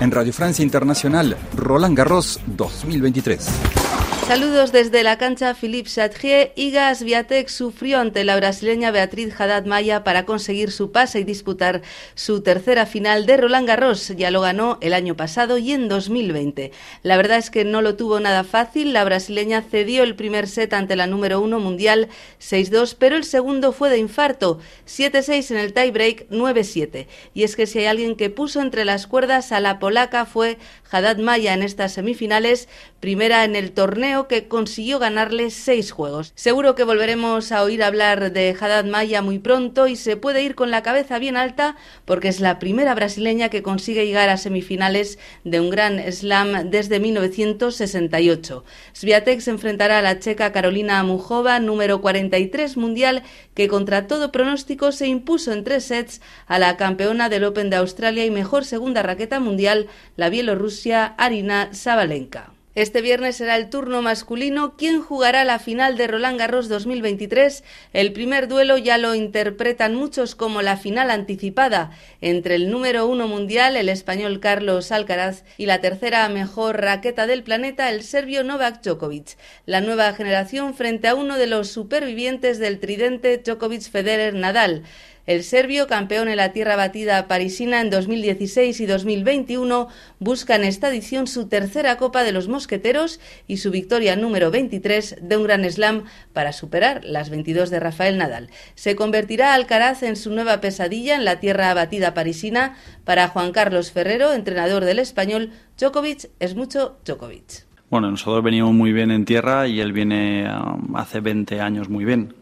En Radio Francia Internacional, Roland Garros 2023. Saludos desde la cancha Philippe Chatrier. Iga Swiatek sufrió ante la brasileña Beatriz Haddad Maya para conseguir su pase y disputar su tercera final de Roland Garros. Ya lo ganó el año pasado y en 2020. La verdad es que no lo tuvo nada fácil. La brasileña cedió el primer set ante la número uno mundial 6-2, pero el segundo fue de infarto 7-6 en el tiebreak 9-7. Y es que si hay alguien que puso entre las cuerdas a la polaca fue Haddad Maya en estas semifinales, primera en el torneo que consiguió ganarle seis juegos. Seguro que volveremos a oír hablar de Haddad Maya muy pronto y se puede ir con la cabeza bien alta porque es la primera brasileña que consigue llegar a semifinales de un gran slam desde 1968. Sviatek se enfrentará a la checa Carolina Mujova, número 43 mundial, que contra todo pronóstico se impuso en tres sets a la campeona del Open de Australia y mejor segunda raqueta mundial, la bielorrusia Arina Sabalenka. Este viernes será el turno masculino. ¿Quién jugará la final de Roland Garros 2023? El primer duelo ya lo interpretan muchos como la final anticipada entre el número uno mundial, el español Carlos Alcaraz, y la tercera mejor raqueta del planeta, el serbio Novak Djokovic. La nueva generación frente a uno de los supervivientes del tridente Djokovic-Federer-Nadal. El serbio, campeón en la tierra batida parisina en 2016 y 2021, busca en esta edición su tercera Copa de los Mosqueteros y su victoria número 23 de un Gran Slam para superar las 22 de Rafael Nadal. Se convertirá Alcaraz en su nueva pesadilla en la tierra batida parisina para Juan Carlos Ferrero, entrenador del español. Djokovic es mucho Djokovic. Bueno, nosotros venimos muy bien en tierra y él viene um, hace 20 años muy bien.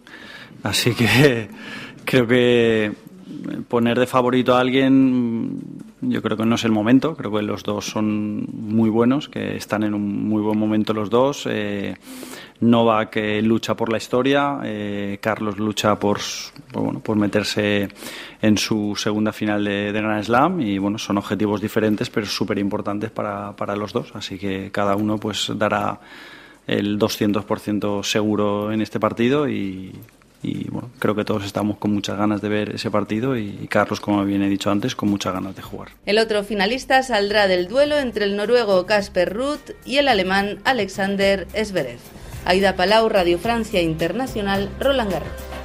Así que Creo que poner de favorito a alguien, yo creo que no es el momento. Creo que los dos son muy buenos, que están en un muy buen momento los dos. Eh, Novak lucha por la historia, eh, Carlos lucha por, bueno, por meterse en su segunda final de, de Grand Slam y bueno, son objetivos diferentes pero súper importantes para, para los dos. Así que cada uno pues dará el 200% seguro en este partido y y bueno, creo que todos estamos con muchas ganas de ver ese partido y, Carlos, como bien he dicho antes, con muchas ganas de jugar. El otro finalista saldrá del duelo entre el noruego Casper Ruth y el alemán Alexander Zverev. Aida Palau, Radio Francia Internacional, Roland Garros.